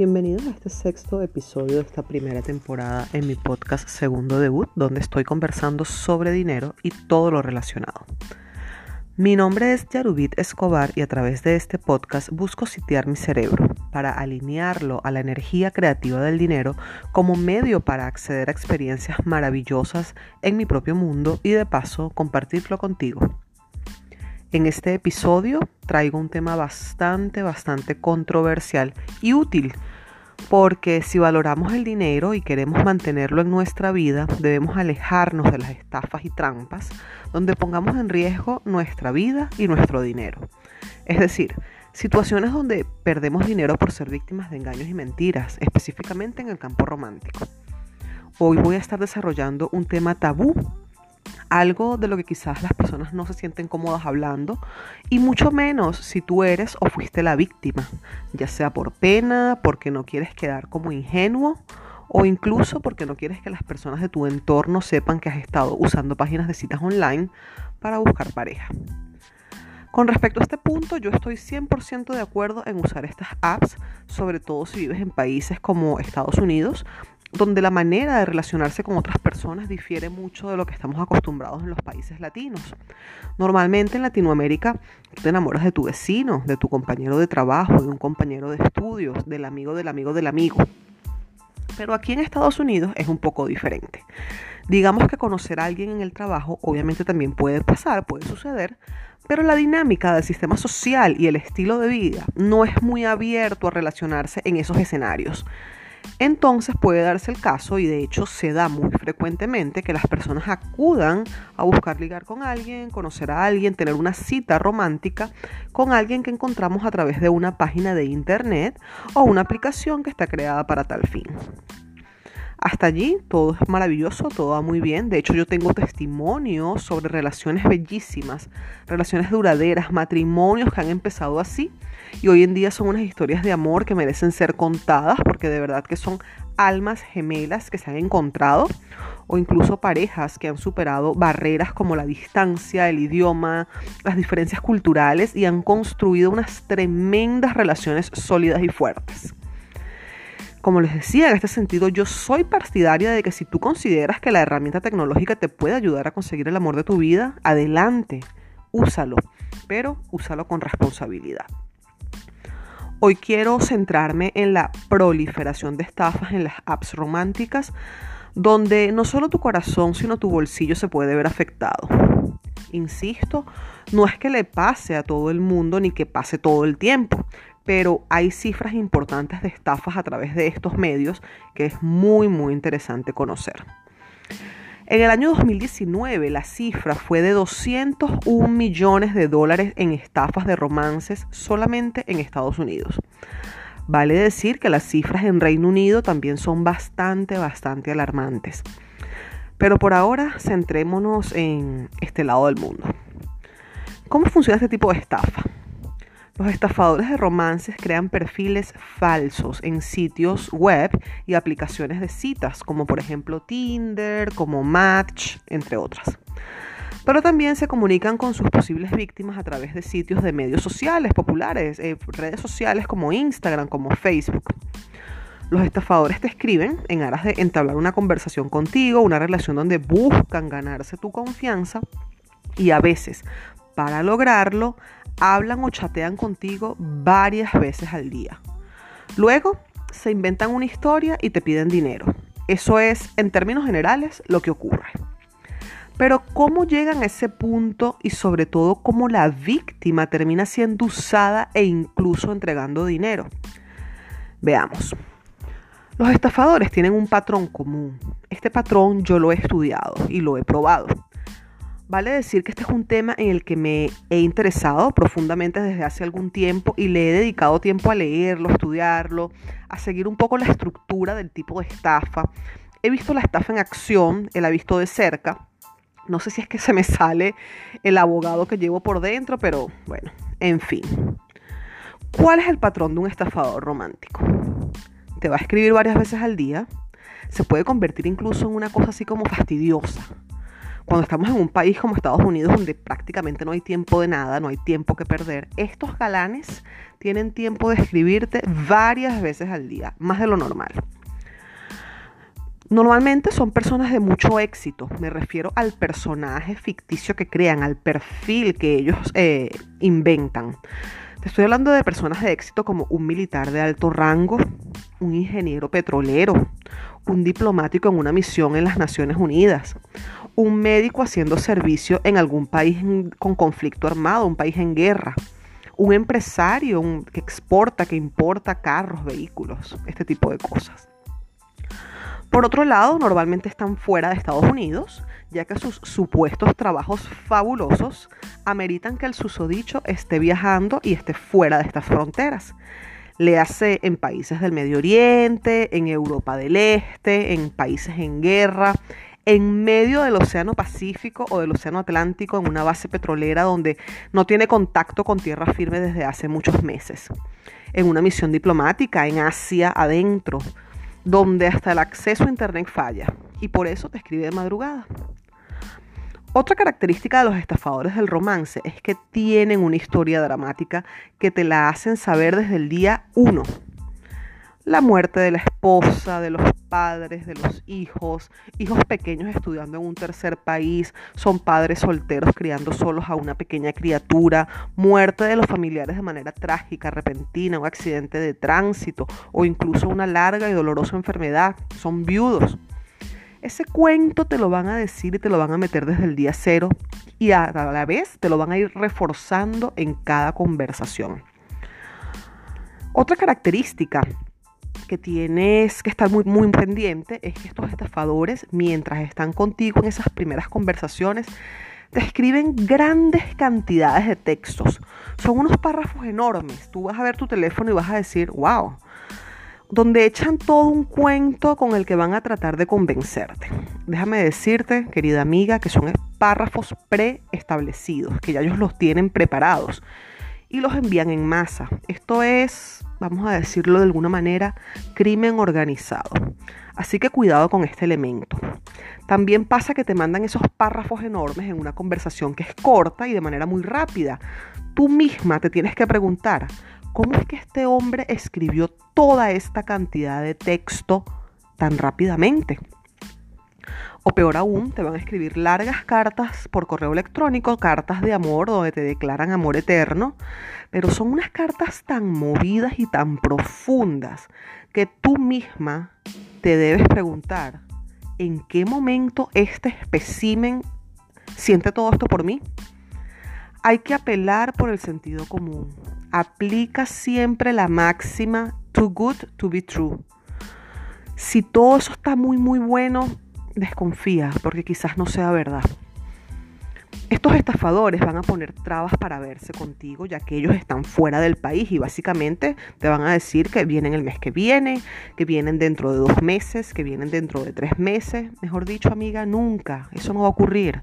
Bienvenidos a este sexto episodio de esta primera temporada en mi podcast Segundo Debut, donde estoy conversando sobre dinero y todo lo relacionado. Mi nombre es Yarubit Escobar y a través de este podcast busco sitiar mi cerebro para alinearlo a la energía creativa del dinero como medio para acceder a experiencias maravillosas en mi propio mundo y de paso compartirlo contigo. En este episodio traigo un tema bastante, bastante controversial y útil porque si valoramos el dinero y queremos mantenerlo en nuestra vida, debemos alejarnos de las estafas y trampas donde pongamos en riesgo nuestra vida y nuestro dinero. Es decir, situaciones donde perdemos dinero por ser víctimas de engaños y mentiras, específicamente en el campo romántico. Hoy voy a estar desarrollando un tema tabú algo de lo que quizás las personas no se sienten cómodas hablando y mucho menos si tú eres o fuiste la víctima, ya sea por pena, porque no quieres quedar como ingenuo o incluso porque no quieres que las personas de tu entorno sepan que has estado usando páginas de citas online para buscar pareja. Con respecto a este punto, yo estoy 100% de acuerdo en usar estas apps, sobre todo si vives en países como Estados Unidos, donde la manera de relacionarse con otras personas difiere mucho de lo que estamos acostumbrados en los países latinos. Normalmente en Latinoamérica te enamoras de tu vecino, de tu compañero de trabajo, de un compañero de estudios, del amigo del amigo del amigo. Pero aquí en Estados Unidos es un poco diferente. Digamos que conocer a alguien en el trabajo obviamente también puede pasar, puede suceder, pero la dinámica del sistema social y el estilo de vida no es muy abierto a relacionarse en esos escenarios. Entonces puede darse el caso, y de hecho se da muy frecuentemente, que las personas acudan a buscar ligar con alguien, conocer a alguien, tener una cita romántica con alguien que encontramos a través de una página de internet o una aplicación que está creada para tal fin. Hasta allí todo es maravilloso, todo va muy bien. De hecho, yo tengo testimonios sobre relaciones bellísimas, relaciones duraderas, matrimonios que han empezado así y hoy en día son unas historias de amor que merecen ser contadas porque de verdad que son almas gemelas que se han encontrado o incluso parejas que han superado barreras como la distancia, el idioma, las diferencias culturales y han construido unas tremendas relaciones sólidas y fuertes. Como les decía, en este sentido yo soy partidaria de que si tú consideras que la herramienta tecnológica te puede ayudar a conseguir el amor de tu vida, adelante, úsalo, pero úsalo con responsabilidad. Hoy quiero centrarme en la proliferación de estafas en las apps románticas, donde no solo tu corazón, sino tu bolsillo se puede ver afectado. Insisto, no es que le pase a todo el mundo ni que pase todo el tiempo, pero hay cifras importantes de estafas a través de estos medios que es muy muy interesante conocer. En el año 2019 la cifra fue de 201 millones de dólares en estafas de romances solamente en Estados Unidos. Vale decir que las cifras en Reino Unido también son bastante, bastante alarmantes. Pero por ahora centrémonos en este lado del mundo. ¿Cómo funciona este tipo de estafa? Los estafadores de romances crean perfiles falsos en sitios web y aplicaciones de citas, como por ejemplo Tinder, como Match, entre otras. Pero también se comunican con sus posibles víctimas a través de sitios de medios sociales populares, eh, redes sociales como Instagram, como Facebook. Los estafadores te escriben en aras de entablar una conversación contigo, una relación donde buscan ganarse tu confianza y a veces, para lograrlo, hablan o chatean contigo varias veces al día. Luego se inventan una historia y te piden dinero. Eso es, en términos generales, lo que ocurre. Pero cómo llegan a ese punto y sobre todo cómo la víctima termina siendo usada e incluso entregando dinero. Veamos. Los estafadores tienen un patrón común. Este patrón yo lo he estudiado y lo he probado. Vale decir que este es un tema en el que me he interesado profundamente desde hace algún tiempo y le he dedicado tiempo a leerlo, estudiarlo, a seguir un poco la estructura del tipo de estafa. He visto la estafa en acción, la he visto de cerca. No sé si es que se me sale el abogado que llevo por dentro, pero bueno, en fin. ¿Cuál es el patrón de un estafador romántico? Te va a escribir varias veces al día. Se puede convertir incluso en una cosa así como fastidiosa cuando estamos en un país como Estados Unidos donde prácticamente no hay tiempo de nada, no hay tiempo que perder, estos galanes tienen tiempo de escribirte varias veces al día, más de lo normal. Normalmente son personas de mucho éxito, me refiero al personaje ficticio que crean, al perfil que ellos eh, inventan. Te estoy hablando de personas de éxito como un militar de alto rango, un ingeniero petrolero, un diplomático en una misión en las Naciones Unidas, un médico haciendo servicio en algún país con conflicto armado, un país en guerra, un empresario que exporta, que importa carros, vehículos, este tipo de cosas. Por otro lado, normalmente están fuera de Estados Unidos, ya que sus supuestos trabajos fabulosos ameritan que el susodicho esté viajando y esté fuera de estas fronteras. Le hace en países del Medio Oriente, en Europa del Este, en países en guerra, en medio del Océano Pacífico o del Océano Atlántico, en una base petrolera donde no tiene contacto con tierra firme desde hace muchos meses. En una misión diplomática en Asia adentro donde hasta el acceso a Internet falla y por eso te escribe de madrugada. Otra característica de los estafadores del romance es que tienen una historia dramática que te la hacen saber desde el día uno la muerte de la esposa, de los padres, de los hijos, hijos pequeños estudiando en un tercer país, son padres solteros criando solos a una pequeña criatura, muerte de los familiares de manera trágica, repentina, un accidente de tránsito o incluso una larga y dolorosa enfermedad, son viudos. Ese cuento te lo van a decir y te lo van a meter desde el día cero y a la vez te lo van a ir reforzando en cada conversación. Otra característica que tienes que estar muy, muy pendiente es que estos estafadores, mientras están contigo en esas primeras conversaciones, te escriben grandes cantidades de textos. Son unos párrafos enormes. Tú vas a ver tu teléfono y vas a decir, wow, donde echan todo un cuento con el que van a tratar de convencerte. Déjame decirte, querida amiga, que son párrafos preestablecidos, que ya ellos los tienen preparados y los envían en masa. Esto es vamos a decirlo de alguna manera, crimen organizado. Así que cuidado con este elemento. También pasa que te mandan esos párrafos enormes en una conversación que es corta y de manera muy rápida. Tú misma te tienes que preguntar, ¿cómo es que este hombre escribió toda esta cantidad de texto tan rápidamente? O peor aún, te van a escribir largas cartas por correo electrónico, cartas de amor donde te declaran amor eterno, pero son unas cartas tan movidas y tan profundas que tú misma te debes preguntar, ¿en qué momento este espécimen siente todo esto por mí? Hay que apelar por el sentido común. Aplica siempre la máxima too good to be true. Si todo eso está muy muy bueno, desconfía porque quizás no sea verdad. Estos estafadores van a poner trabas para verse contigo ya que ellos están fuera del país y básicamente te van a decir que vienen el mes que viene, que vienen dentro de dos meses, que vienen dentro de tres meses. Mejor dicho, amiga, nunca. Eso no va a ocurrir.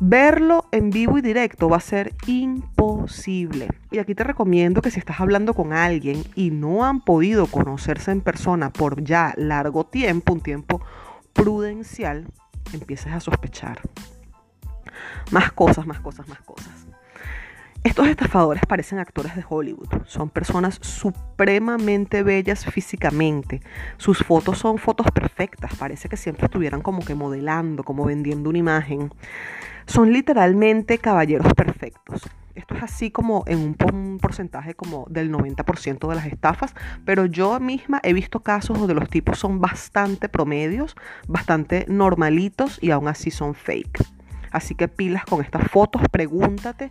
Verlo en vivo y directo va a ser imposible. Y aquí te recomiendo que si estás hablando con alguien y no han podido conocerse en persona por ya largo tiempo, un tiempo prudencial, empieces a sospechar. Más cosas, más cosas, más cosas. Estos estafadores parecen actores de Hollywood. Son personas supremamente bellas físicamente. Sus fotos son fotos perfectas. Parece que siempre estuvieran como que modelando, como vendiendo una imagen. Son literalmente caballeros perfectos. Esto es así como en un, porcentaje como del 90% de las estafas, pero yo misma he visto casos donde los tipos son bastante promedios, bastante normalitos y aún así son fake. Así que pilas con estas fotos, pregúntate,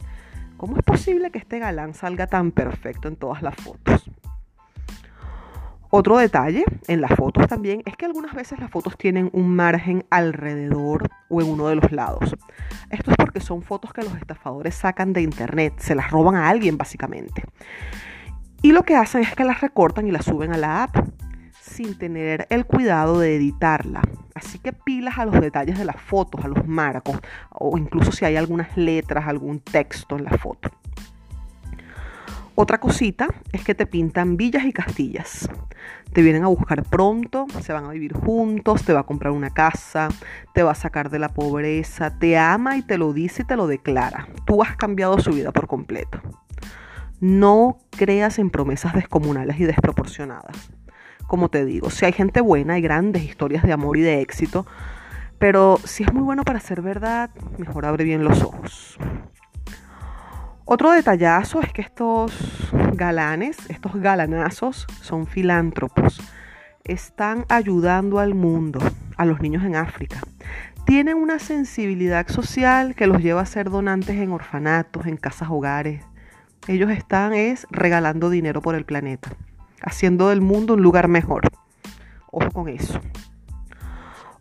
¿cómo es posible que este galán salga tan perfecto en todas las fotos? Otro detalle en las fotos también es que algunas veces las fotos tienen un margen alrededor o en uno de los lados. Esto es porque son fotos que los estafadores sacan de internet, se las roban a alguien básicamente. Y lo que hacen es que las recortan y las suben a la app sin tener el cuidado de editarla. Así que pilas a los detalles de las fotos, a los marcos, o incluso si hay algunas letras, algún texto en la foto. Otra cosita es que te pintan villas y castillas. Te vienen a buscar pronto, se van a vivir juntos, te va a comprar una casa, te va a sacar de la pobreza, te ama y te lo dice y te lo declara. Tú has cambiado su vida por completo. No creas en promesas descomunales y desproporcionadas. Como te digo, si hay gente buena, hay grandes historias de amor y de éxito, pero si es muy bueno para ser verdad, mejor abre bien los ojos. Otro detallazo es que estos galanes, estos galanazos, son filántropos. Están ayudando al mundo, a los niños en África. Tienen una sensibilidad social que los lleva a ser donantes en orfanatos, en casas hogares. Ellos están es regalando dinero por el planeta, haciendo del mundo un lugar mejor. Ojo con eso.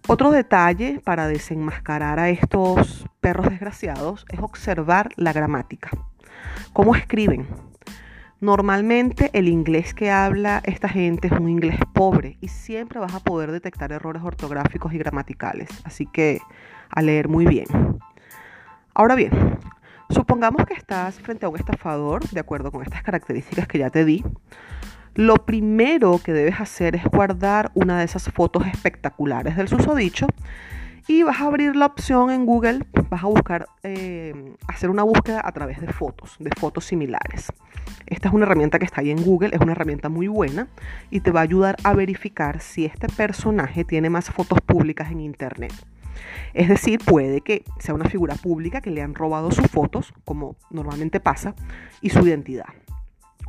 Otro detalle para desenmascarar a estos perros desgraciados es observar la gramática. ¿Cómo escriben? Normalmente el inglés que habla esta gente es un inglés pobre y siempre vas a poder detectar errores ortográficos y gramaticales. Así que a leer muy bien. Ahora bien, supongamos que estás frente a un estafador, de acuerdo con estas características que ya te di. Lo primero que debes hacer es guardar una de esas fotos espectaculares del susodicho y vas a abrir la opción en Google, vas a buscar, eh, hacer una búsqueda a través de fotos, de fotos similares. Esta es una herramienta que está ahí en Google, es una herramienta muy buena y te va a ayudar a verificar si este personaje tiene más fotos públicas en Internet. Es decir, puede que sea una figura pública que le han robado sus fotos, como normalmente pasa, y su identidad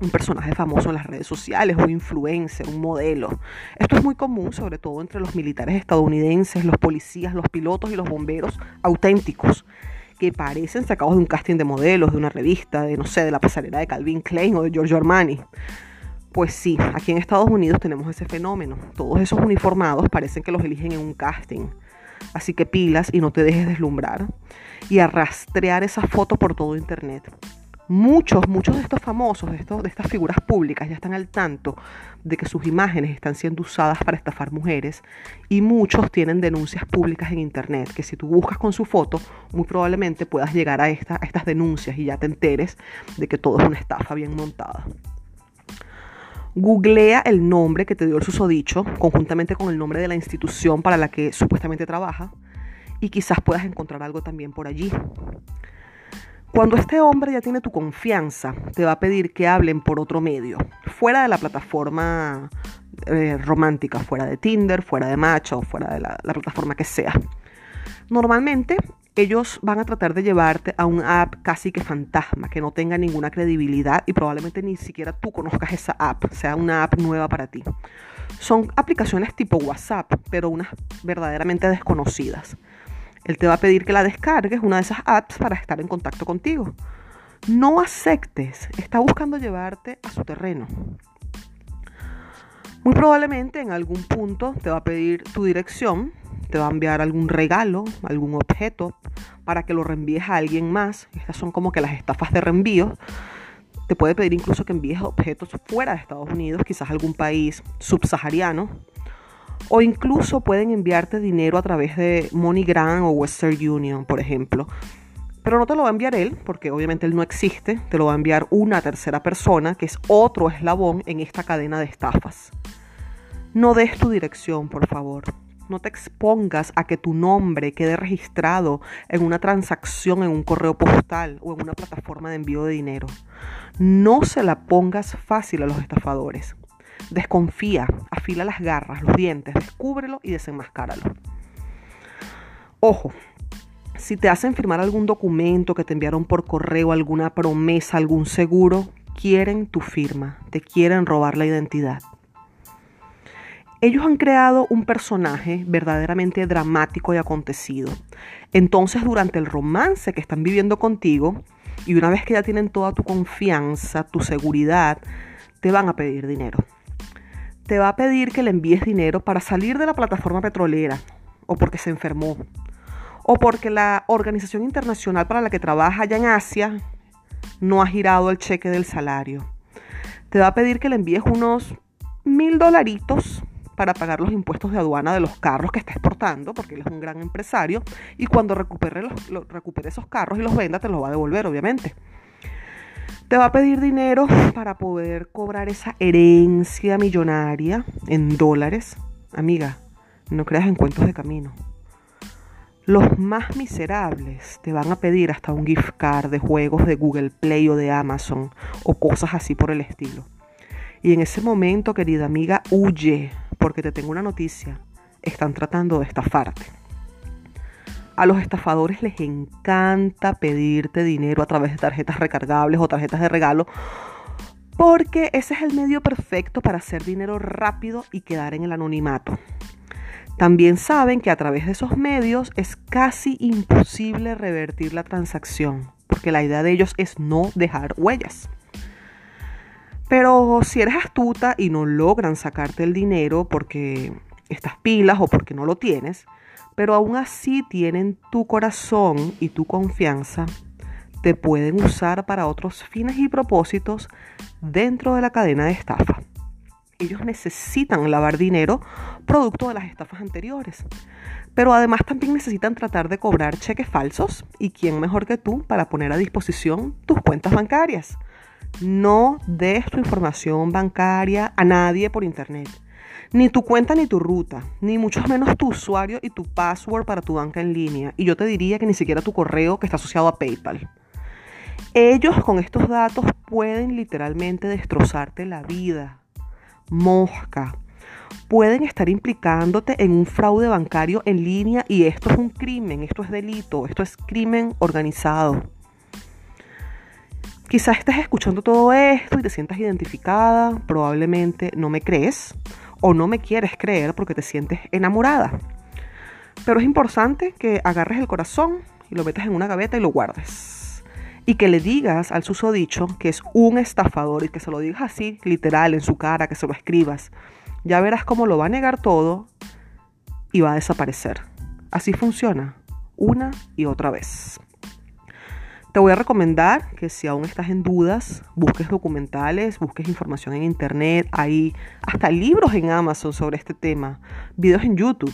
un personaje famoso en las redes sociales, un influencer, un modelo. Esto es muy común, sobre todo entre los militares estadounidenses, los policías, los pilotos y los bomberos auténticos, que parecen sacados de un casting de modelos, de una revista, de no sé, de la pasarela de Calvin Klein o de Giorgio Armani. Pues sí, aquí en Estados Unidos tenemos ese fenómeno. Todos esos uniformados parecen que los eligen en un casting. Así que pilas y no te dejes deslumbrar. Y a rastrear esa foto por todo internet muchos, muchos de estos famosos, de, estos, de estas figuras públicas, ya están al tanto de que sus imágenes están siendo usadas para estafar mujeres y muchos tienen denuncias públicas en Internet, que si tú buscas con su foto, muy probablemente puedas llegar a, a estas denuncias y ya te enteres de que todo es una estafa bien montada. Googlea el nombre que te dio el susodicho, conjuntamente con el nombre de la institución para la que supuestamente trabaja, y quizás puedas encontrar algo también por allí. Cuando este hombre ya tiene tu confianza, te va a pedir que hablen por otro medio, fuera de la plataforma eh, romántica, fuera de Tinder, fuera de Macho, fuera de la, la plataforma que sea. Normalmente ellos van a tratar de llevarte a un app casi que fantasma, que no tenga ninguna credibilidad y probablemente ni siquiera tú conozcas esa app, sea una app nueva para ti. Son aplicaciones tipo WhatsApp, pero unas verdaderamente desconocidas. Él te va a pedir que la descargues, una de esas apps, para estar en contacto contigo. No aceptes, está buscando llevarte a su terreno. Muy probablemente en algún punto te va a pedir tu dirección, te va a enviar algún regalo, algún objeto para que lo reenvíes a alguien más. Estas son como que las estafas de reenvío. Te puede pedir incluso que envíes objetos fuera de Estados Unidos, quizás algún país subsahariano o incluso pueden enviarte dinero a través de MoneyGram o Western Union, por ejemplo. Pero no te lo va a enviar él, porque obviamente él no existe, te lo va a enviar una tercera persona, que es otro eslabón en esta cadena de estafas. No des tu dirección, por favor. No te expongas a que tu nombre quede registrado en una transacción en un correo postal o en una plataforma de envío de dinero. No se la pongas fácil a los estafadores. Desconfía, afila las garras, los dientes, descúbrelo y desenmascáralo. Ojo, si te hacen firmar algún documento que te enviaron por correo, alguna promesa, algún seguro, quieren tu firma, te quieren robar la identidad. Ellos han creado un personaje verdaderamente dramático y acontecido. Entonces, durante el romance que están viviendo contigo, y una vez que ya tienen toda tu confianza, tu seguridad, te van a pedir dinero te va a pedir que le envíes dinero para salir de la plataforma petrolera o porque se enfermó o porque la organización internacional para la que trabaja allá en Asia no ha girado el cheque del salario. Te va a pedir que le envíes unos mil dolaritos para pagar los impuestos de aduana de los carros que está exportando, porque él es un gran empresario, y cuando recupere, los, recupere esos carros y los venda, te los va a devolver, obviamente. Te va a pedir dinero para poder cobrar esa herencia millonaria en dólares. Amiga, no creas en cuentos de camino. Los más miserables te van a pedir hasta un gift card de juegos de Google Play o de Amazon o cosas así por el estilo. Y en ese momento, querida amiga, huye, porque te tengo una noticia. Están tratando de estafarte. A los estafadores les encanta pedirte dinero a través de tarjetas recargables o tarjetas de regalo porque ese es el medio perfecto para hacer dinero rápido y quedar en el anonimato. También saben que a través de esos medios es casi imposible revertir la transacción, porque la idea de ellos es no dejar huellas. Pero si eres astuta y no logran sacarte el dinero porque estás pilas o porque no lo tienes, pero aún así tienen tu corazón y tu confianza, te pueden usar para otros fines y propósitos dentro de la cadena de estafa. Ellos necesitan lavar dinero producto de las estafas anteriores. Pero además también necesitan tratar de cobrar cheques falsos y quién mejor que tú para poner a disposición tus cuentas bancarias. No des tu información bancaria a nadie por internet. Ni tu cuenta ni tu ruta, ni mucho menos tu usuario y tu password para tu banca en línea. Y yo te diría que ni siquiera tu correo que está asociado a PayPal. Ellos con estos datos pueden literalmente destrozarte la vida. Mosca. Pueden estar implicándote en un fraude bancario en línea y esto es un crimen, esto es delito, esto es crimen organizado. Quizás estés escuchando todo esto y te sientas identificada, probablemente no me crees o no me quieres creer porque te sientes enamorada. Pero es importante que agarres el corazón y lo metas en una gaveta y lo guardes. Y que le digas al susodicho que es un estafador y que se lo digas así, literal, en su cara, que se lo escribas. Ya verás cómo lo va a negar todo y va a desaparecer. Así funciona, una y otra vez. Te voy a recomendar que si aún estás en dudas, busques documentales, busques información en internet, hay hasta libros en Amazon sobre este tema, videos en YouTube.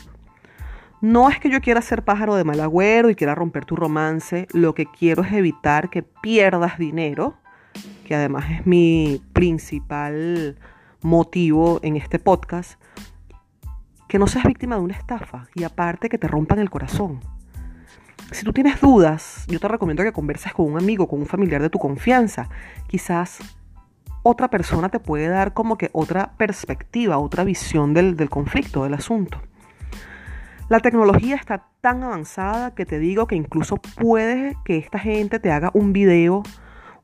No es que yo quiera ser pájaro de mal agüero y quiera romper tu romance, lo que quiero es evitar que pierdas dinero, que además es mi principal motivo en este podcast, que no seas víctima de una estafa y aparte que te rompan el corazón. Si tú tienes dudas, yo te recomiendo que converses con un amigo, con un familiar de tu confianza. Quizás otra persona te puede dar como que otra perspectiva, otra visión del, del conflicto, del asunto. La tecnología está tan avanzada que te digo que incluso puede que esta gente te haga un video,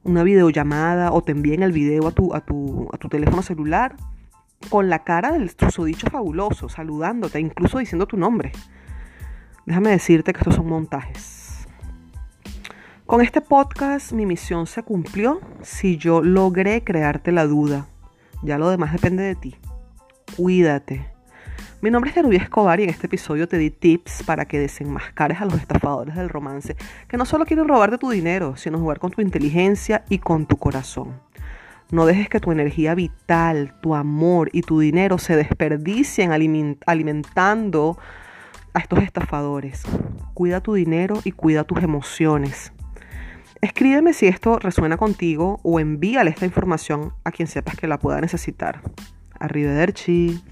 una videollamada o te envíen el video a tu, a tu, a tu teléfono celular con la cara del susodicho fabuloso, saludándote, incluso diciendo tu nombre. Déjame decirte que estos son montajes. Con este podcast mi misión se cumplió si yo logré crearte la duda. Ya lo demás depende de ti. Cuídate. Mi nombre es Nerubia Escobar y en este episodio te di tips para que desenmascares a los estafadores del romance que no solo quieren robarte tu dinero, sino jugar con tu inteligencia y con tu corazón. No dejes que tu energía vital, tu amor y tu dinero se desperdicien alimentando a estos estafadores. Cuida tu dinero y cuida tus emociones. Escríbeme si esto resuena contigo o envíale esta información a quien sepas que la pueda necesitar. Arrivederci.